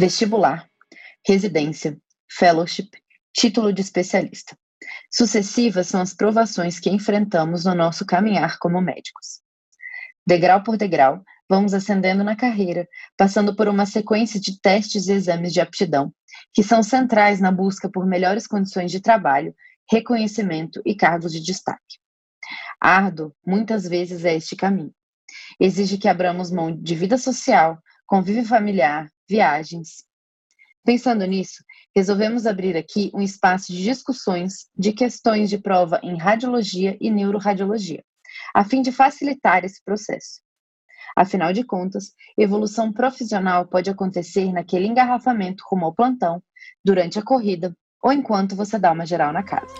vestibular, residência, fellowship, título de especialista. Sucessivas são as provações que enfrentamos no nosso caminhar como médicos. Degrau por degrau, vamos ascendendo na carreira, passando por uma sequência de testes e exames de aptidão, que são centrais na busca por melhores condições de trabalho, reconhecimento e cargos de destaque. Árduo, muitas vezes, é este caminho. Exige que abramos mão de vida social, convívio familiar, viagens. Pensando nisso, resolvemos abrir aqui um espaço de discussões de questões de prova em radiologia e neuroradiologia, a fim de facilitar esse processo. Afinal de contas, evolução profissional pode acontecer naquele engarrafamento rumo ao plantão, durante a corrida ou enquanto você dá uma geral na casa.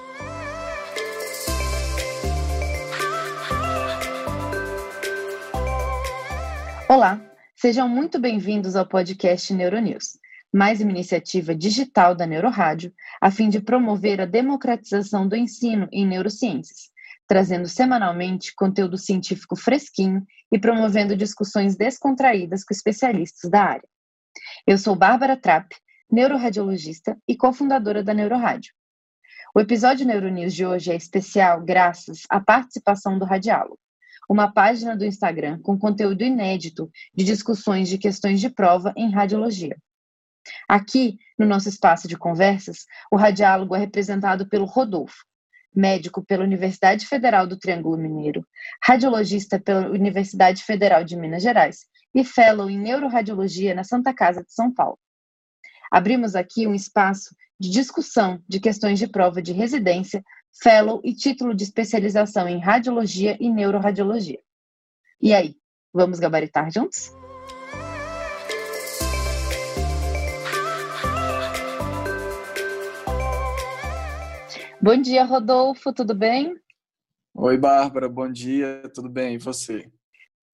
Olá, sejam muito bem-vindos ao podcast Neuronews, mais uma iniciativa digital da Neurorádio, a fim de promover a democratização do ensino em neurociências, trazendo semanalmente conteúdo científico fresquinho e promovendo discussões descontraídas com especialistas da área. Eu sou Bárbara Trapp, neuroradiologista e cofundadora da Neurorádio. O episódio Neuronews de hoje é especial graças à participação do Radiálogo uma página do Instagram com conteúdo inédito de discussões de questões de prova em radiologia. Aqui, no nosso espaço de conversas, o radiálogo é representado pelo Rodolfo, médico pela Universidade Federal do Triângulo Mineiro, radiologista pela Universidade Federal de Minas Gerais e fellow em neuroradiologia na Santa Casa de São Paulo. Abrimos aqui um espaço de discussão de questões de prova de residência fellow e título de especialização em radiologia e neuroradiologia. E aí, vamos gabaritar juntos? Bom dia, Rodolfo, tudo bem? Oi, Bárbara, bom dia, tudo bem? E você?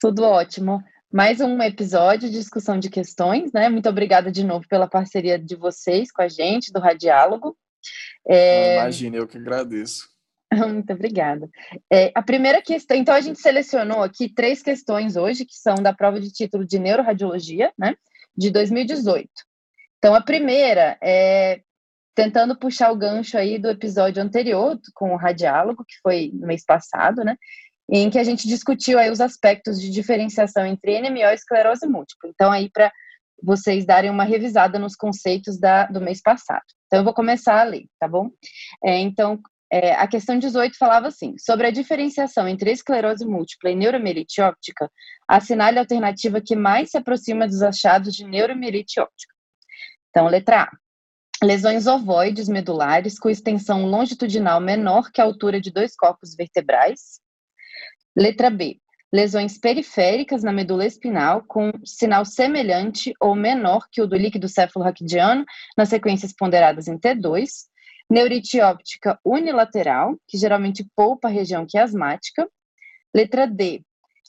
Tudo ótimo. Mais um episódio de discussão de questões, né? Muito obrigada de novo pela parceria de vocês com a gente, do Radiálogo. É... Imagina, eu que agradeço. Muito obrigada. É, a primeira questão, então a gente selecionou aqui três questões hoje, que são da prova de título de neuroradiologia, né, de 2018. Então a primeira é tentando puxar o gancho aí do episódio anterior com o radiálogo, que foi no mês passado, né, em que a gente discutiu aí os aspectos de diferenciação entre NMO e esclerose múltipla. Então aí para vocês darem uma revisada nos conceitos da, do mês passado. Então, eu vou começar a ler, tá bom? É, então, é, a questão 18 falava assim: sobre a diferenciação entre esclerose múltipla e neuromielite óptica, assinale a alternativa que mais se aproxima dos achados de neuromielite óptica. Então, letra A. Lesões ovoides medulares com extensão longitudinal menor que a altura de dois corpos vertebrais. Letra B. Lesões periféricas na medula espinal com sinal semelhante ou menor que o do líquido céfalo-raquidiano nas sequências ponderadas em T2, neurite óptica unilateral, que geralmente poupa a região quiasmática, letra D,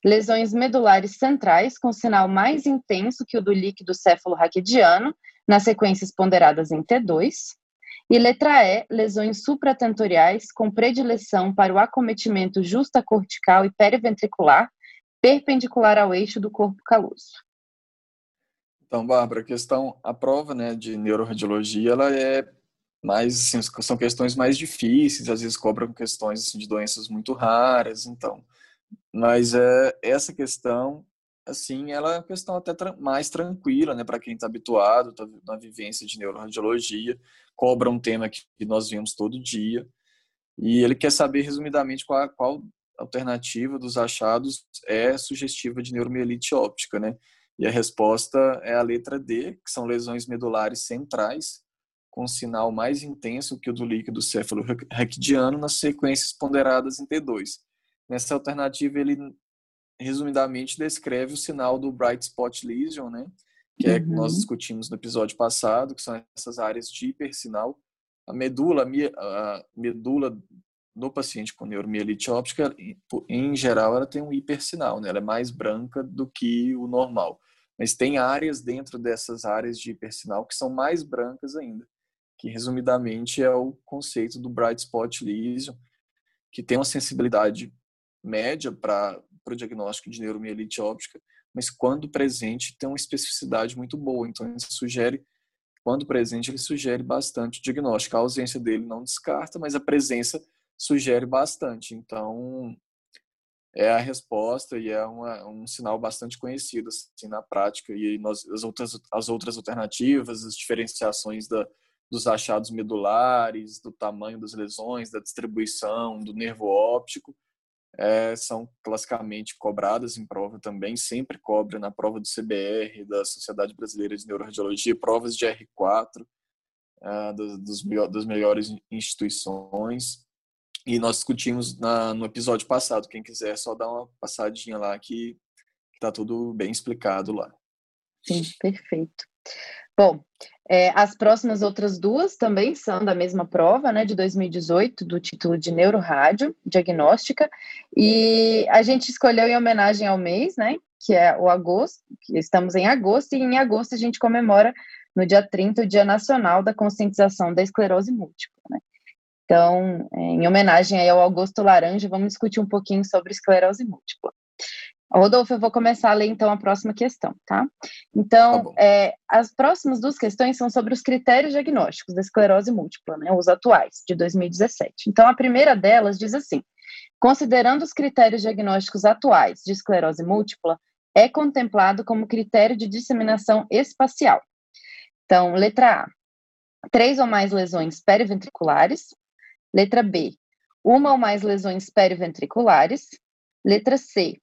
lesões medulares centrais com sinal mais intenso que o do líquido céfalo-raquidiano nas sequências ponderadas em T2, e letra E, lesões supratentoriais com predileção para o acometimento justacortical e periventricular, perpendicular ao eixo do corpo caloso. Então, Bárbara, a questão, a prova né, de neuroradiologia, ela é mais, assim, são questões mais difíceis, às vezes cobram questões assim, de doenças muito raras, então. Mas é, essa questão, assim, ela é uma questão até mais tranquila, né, para quem está habituado tá, na vivência de neuroradiologia, cobra um tema que nós vemos todo dia, e ele quer saber resumidamente qual, qual alternativa dos achados é sugestiva de neuromielite óptica, né? E a resposta é a letra D, que são lesões medulares centrais, com sinal mais intenso que o do líquido céfalo-raquidiano nas sequências ponderadas em T2. Nessa alternativa, ele resumidamente descreve o sinal do bright spot lesion, né? Que é que nós uhum. discutimos no episódio passado, que são essas áreas de hipersinal. A medula, a medula no paciente com neuromielite óptica, em geral, ela tem um hipersinal, né? Ela é mais branca do que o normal. Mas tem áreas dentro dessas áreas de hipersinal que são mais brancas ainda, que resumidamente é o conceito do bright spot lesion, que tem uma sensibilidade média para o diagnóstico de neuromielite óptica, mas quando presente tem uma especificidade muito boa. Então, ele sugere, quando presente, ele sugere bastante o diagnóstico. A ausência dele não descarta, mas a presença sugere bastante. Então, é a resposta e é uma, um sinal bastante conhecido assim, na prática. E nós, as, outras, as outras alternativas, as diferenciações da, dos achados medulares, do tamanho das lesões, da distribuição, do nervo óptico, é, são classicamente cobradas em prova também, sempre cobra na prova do CBR, da Sociedade Brasileira de Neuroradiologia, provas de R4, é, dos, dos, das melhores instituições. E nós discutimos na, no episódio passado. Quem quiser, só dar uma passadinha lá que está tudo bem explicado lá. Sim, perfeito. Bom, é, as próximas outras duas também são da mesma prova, né, de 2018, do título de Neurorádio Diagnóstica, e a gente escolheu em homenagem ao mês, né, que é o agosto, estamos em agosto, e em agosto a gente comemora no dia 30 o Dia Nacional da Conscientização da Esclerose Múltipla, né. Então, é, em homenagem ao Augusto Laranja, vamos discutir um pouquinho sobre esclerose múltipla. Rodolfo, eu vou começar a ler então a próxima questão, tá? Então, tá é, as próximas duas questões são sobre os critérios diagnósticos da esclerose múltipla, né, os atuais, de 2017. Então, a primeira delas diz assim: considerando os critérios diagnósticos atuais de esclerose múltipla, é contemplado como critério de disseminação espacial. Então, letra A: três ou mais lesões periventriculares, Letra B, uma ou mais lesões periventriculares. Letra C,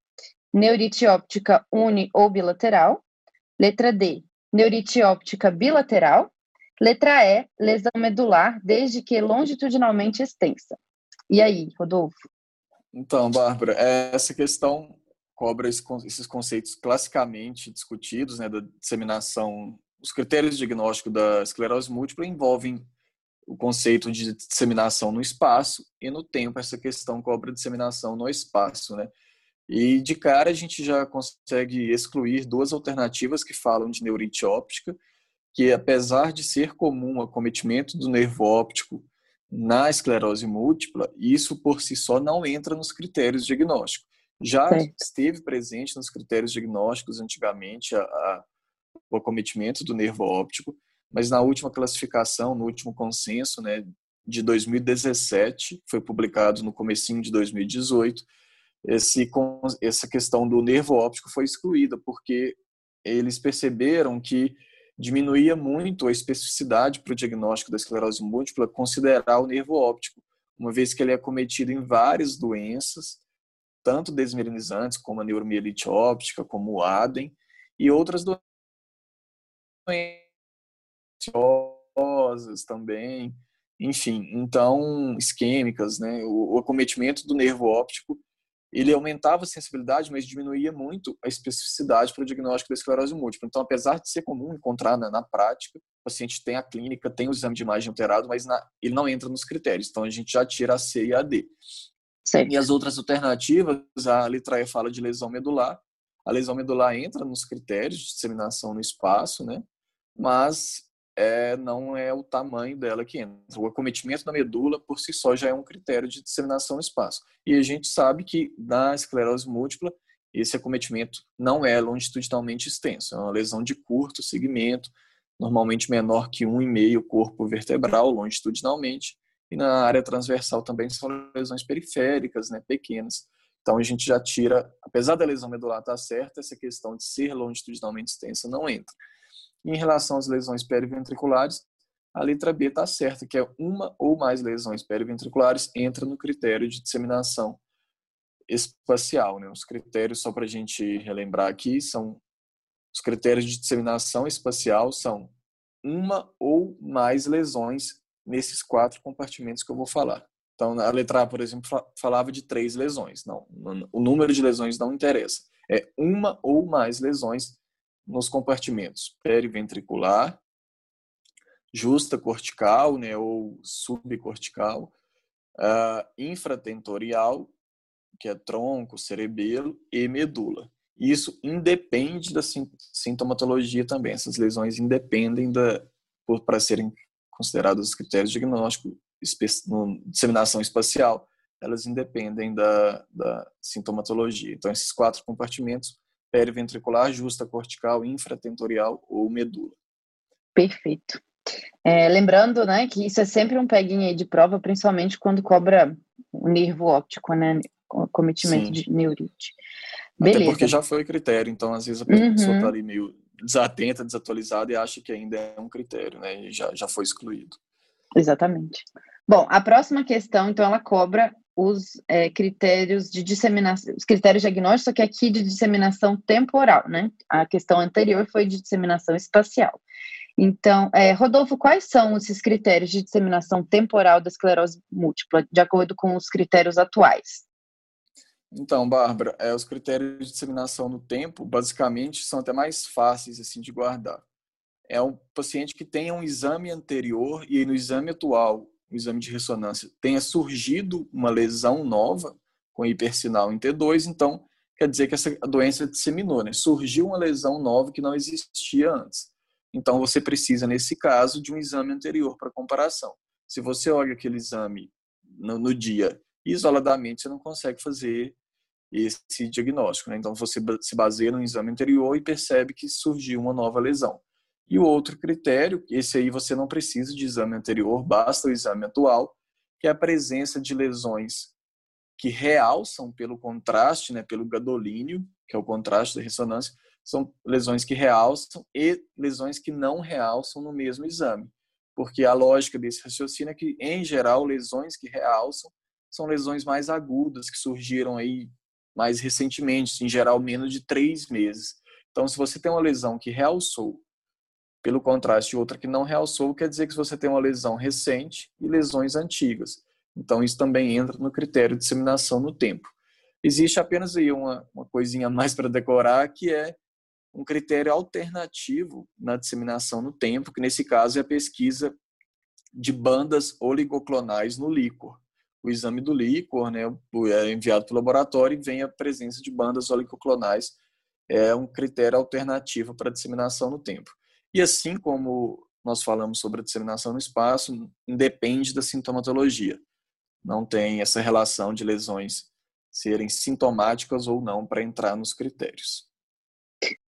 neurite óptica uni ou bilateral. Letra D, neurite óptica bilateral. Letra E, lesão medular, desde que longitudinalmente extensa. E aí, Rodolfo? Então, Bárbara, essa questão cobra esses conceitos classicamente discutidos, né, da disseminação. Os critérios diagnósticos da esclerose múltipla envolvem o conceito de disseminação no espaço e no tempo essa questão cobra disseminação no espaço, né? E de cara a gente já consegue excluir duas alternativas que falam de neurite óptica, que apesar de ser comum o acometimento do nervo óptico na esclerose múltipla, isso por si só não entra nos critérios diagnósticos. Já esteve presente nos critérios diagnósticos antigamente a, a, o acometimento do nervo óptico, mas na última classificação, no último consenso, né, de 2017, foi publicado no comecinho de 2018, esse, essa questão do nervo óptico foi excluída, porque eles perceberam que diminuía muito a especificidade para o diagnóstico da esclerose múltipla considerar o nervo óptico, uma vez que ele é cometido em várias doenças, tanto desmielinizantes como a neuromielite óptica, como o ADEM, e outras doenças também, enfim, então isquêmicas, né? O acometimento do nervo óptico ele aumentava a sensibilidade, mas diminuía muito a especificidade para o diagnóstico da esclerose múltipla. Então, apesar de ser comum encontrar na, na prática, o paciente tem a clínica, tem o exame de imagem alterado, mas na, ele não entra nos critérios. Então, a gente já tira a C e a D. Sim. E as outras alternativas, a letra E fala de lesão medular. A lesão medular entra nos critérios de disseminação no espaço, né? Mas é, não é o tamanho dela que entra. O acometimento da medula, por si só, já é um critério de disseminação no espaço. E a gente sabe que na esclerose múltipla, esse acometimento não é longitudinalmente extenso. É uma lesão de curto segmento, normalmente menor que 1,5 corpo vertebral, longitudinalmente. E na área transversal também são lesões periféricas, né, pequenas. Então a gente já tira, apesar da lesão medular estar certa, essa questão de ser longitudinalmente extensa não entra. Em relação às lesões periventriculares, a letra B está certa, que é uma ou mais lesões periventriculares entra no critério de disseminação espacial. Né? Os critérios, só para a gente relembrar aqui, são os critérios de disseminação espacial são uma ou mais lesões nesses quatro compartimentos que eu vou falar. Então, a letra A, por exemplo, falava de três lesões. Não, o número de lesões não interessa. É uma ou mais lesões nos compartimentos periventricular, justa cortical, né, ou subcortical, uh, infratentorial, que é tronco, cerebelo e medula. Isso independe da sintomatologia também. Essas lesões independem da para serem consideradas os critérios diagnósticos, disseminação espacial, elas independem da, da sintomatologia. Então, esses quatro compartimentos periventricular, justa cortical, infratentorial ou medula. Perfeito. É, lembrando, né, que isso é sempre um peguinho aí de prova, principalmente quando cobra o nervo óptico, né, cometimento Sim. de neurite. Beleza. Até porque já foi critério, então às vezes a pessoa está uhum. ali meio desatenta, desatualizada e acha que ainda é um critério, né, e já, já foi excluído. Exatamente. Bom, a próxima questão, então, ela cobra os é, critérios de disseminação, os critérios diagnósticos, só que aqui de disseminação temporal, né? A questão anterior foi de disseminação espacial. Então, é, Rodolfo, quais são esses critérios de disseminação temporal da esclerose múltipla, de acordo com os critérios atuais? Então, Bárbara, é, os critérios de disseminação no tempo, basicamente, são até mais fáceis assim de guardar. É um paciente que tenha um exame anterior e no exame atual o exame de ressonância tenha surgido uma lesão nova com hipersinal em T2, então quer dizer que essa doença disseminou, né? Surgiu uma lesão nova que não existia antes. Então você precisa, nesse caso, de um exame anterior para comparação. Se você olha aquele exame no, no, dia isoladamente, você não consegue fazer esse diagnóstico. Né? Então você se baseia no exame anterior e percebe que surgiu uma nova lesão. E o outro critério, esse aí você não precisa de exame anterior, basta o exame atual, que é a presença de lesões que realçam pelo contraste, né, pelo gadolínio, que é o contraste da ressonância, são lesões que realçam e lesões que não realçam no mesmo exame. Porque a lógica desse raciocínio é que, em geral, lesões que realçam são lesões mais agudas, que surgiram aí mais recentemente, em geral, menos de três meses. Então, se você tem uma lesão que realçou pelo contraste, outra que não realçou, quer dizer que você tem uma lesão recente e lesões antigas. Então, isso também entra no critério de disseminação no tempo. Existe apenas aí uma, uma coisinha mais para decorar, que é um critério alternativo na disseminação no tempo, que nesse caso é a pesquisa de bandas oligoclonais no líquor. O exame do líquor né, é enviado para o laboratório e vem a presença de bandas oligoclonais. É um critério alternativo para disseminação no tempo. E assim como nós falamos sobre a disseminação no espaço, independe da sintomatologia. Não tem essa relação de lesões serem sintomáticas ou não para entrar nos critérios.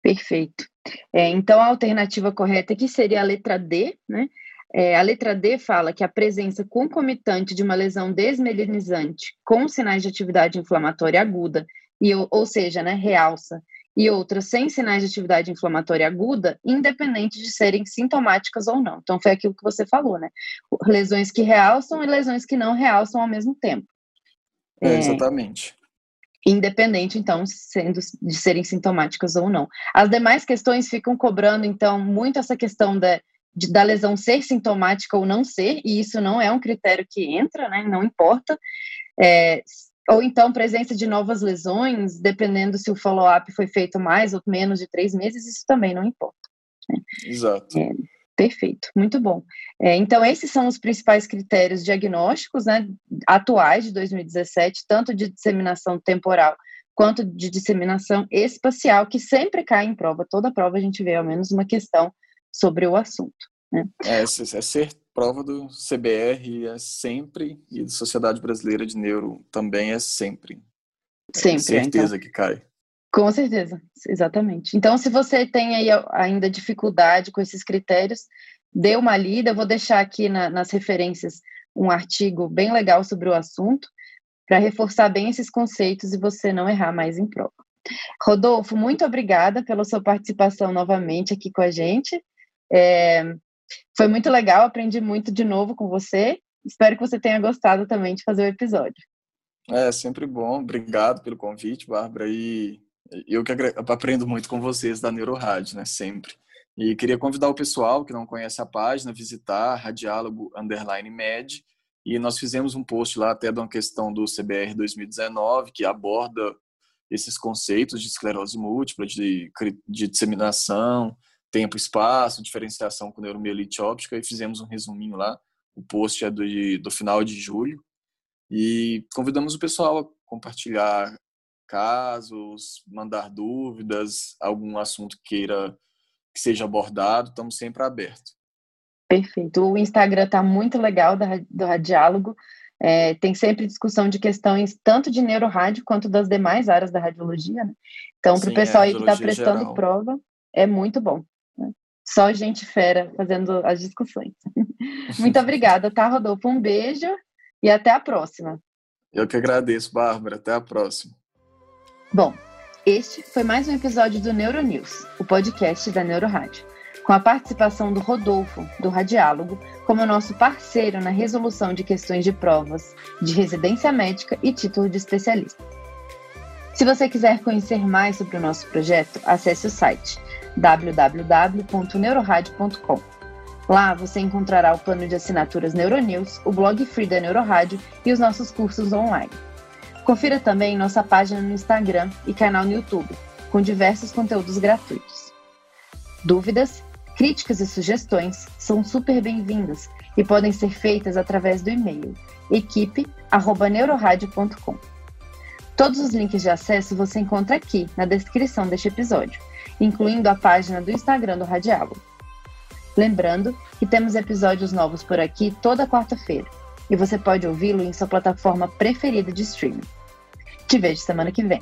Perfeito. É, então, a alternativa correta aqui seria a letra D, né? É, a letra D fala que a presença concomitante de uma lesão desmelinizante com sinais de atividade inflamatória aguda, e, ou seja, né, realça, e outras sem sinais de atividade inflamatória aguda, independente de serem sintomáticas ou não. Então, foi aquilo que você falou, né? Lesões que realçam e lesões que não realçam ao mesmo tempo. É, exatamente. Independente, então, sendo de serem sintomáticas ou não. As demais questões ficam cobrando, então, muito essa questão da, de, da lesão ser sintomática ou não ser, e isso não é um critério que entra, né? Não importa. É, ou então presença de novas lesões, dependendo se o follow-up foi feito mais ou menos de três meses, isso também não importa. Né? Exato. É, perfeito, muito bom. É, então, esses são os principais critérios diagnósticos né, atuais de 2017, tanto de disseminação temporal quanto de disseminação espacial, que sempre cai em prova. Toda prova a gente vê ao menos uma questão sobre o assunto. Né? É, é prova do CBR é sempre, e da Sociedade Brasileira de Neuro também é sempre. É sempre. É certeza então, que cai. Com certeza, exatamente. Então, se você tem aí ainda dificuldade com esses critérios, dê uma lida. Eu vou deixar aqui na, nas referências um artigo bem legal sobre o assunto, para reforçar bem esses conceitos e você não errar mais em prova. Rodolfo, muito obrigada pela sua participação novamente aqui com a gente. É, foi muito legal, aprendi muito de novo com você. Espero que você tenha gostado também de fazer o episódio. É sempre bom, obrigado pelo convite, Bárbara. E eu que aprendo muito com vocês da Neurorádio, né? Sempre. E queria convidar o pessoal que não conhece a página a visitar Radiálogo Underline Med. E nós fizemos um post lá até de uma questão do CBR 2019 que aborda esses conceitos de esclerose múltipla, de, de disseminação, tempo, espaço, diferenciação com neuromielite óptica e fizemos um resuminho lá. O post é do, do final de julho. E convidamos o pessoal a compartilhar casos, mandar dúvidas, algum assunto queira que seja abordado, estamos sempre abertos. Perfeito. O Instagram está muito legal do Radiálogo. É, tem sempre discussão de questões tanto de neurorádio quanto das demais áreas da radiologia, né? Então, para o pessoal aí que está prestando geral. prova, é muito bom. Só gente fera fazendo as discussões. muito obrigada, tá, Rodolfo? Um beijo e até a próxima. Eu que agradeço, Bárbara. Até a próxima. Bom, este foi mais um episódio do Neuronews, o podcast da Neurorádio com a participação do Rodolfo, do Radiálogo, como nosso parceiro na resolução de questões de provas de residência médica e título de especialista. Se você quiser conhecer mais sobre o nosso projeto, acesse o site www.neuroradio.com. Lá você encontrará o plano de assinaturas Neuronews, o blog free da Neurorádio e os nossos cursos online. Confira também nossa página no Instagram e canal no YouTube, com diversos conteúdos gratuitos. Dúvidas? Críticas e sugestões são super bem-vindas e podem ser feitas através do e-mail equipe@neuroradio.com. Todos os links de acesso você encontra aqui na descrição deste episódio, incluindo a página do Instagram do Radiálogo. Lembrando que temos episódios novos por aqui toda quarta-feira e você pode ouvi-lo em sua plataforma preferida de streaming. Te vejo semana que vem.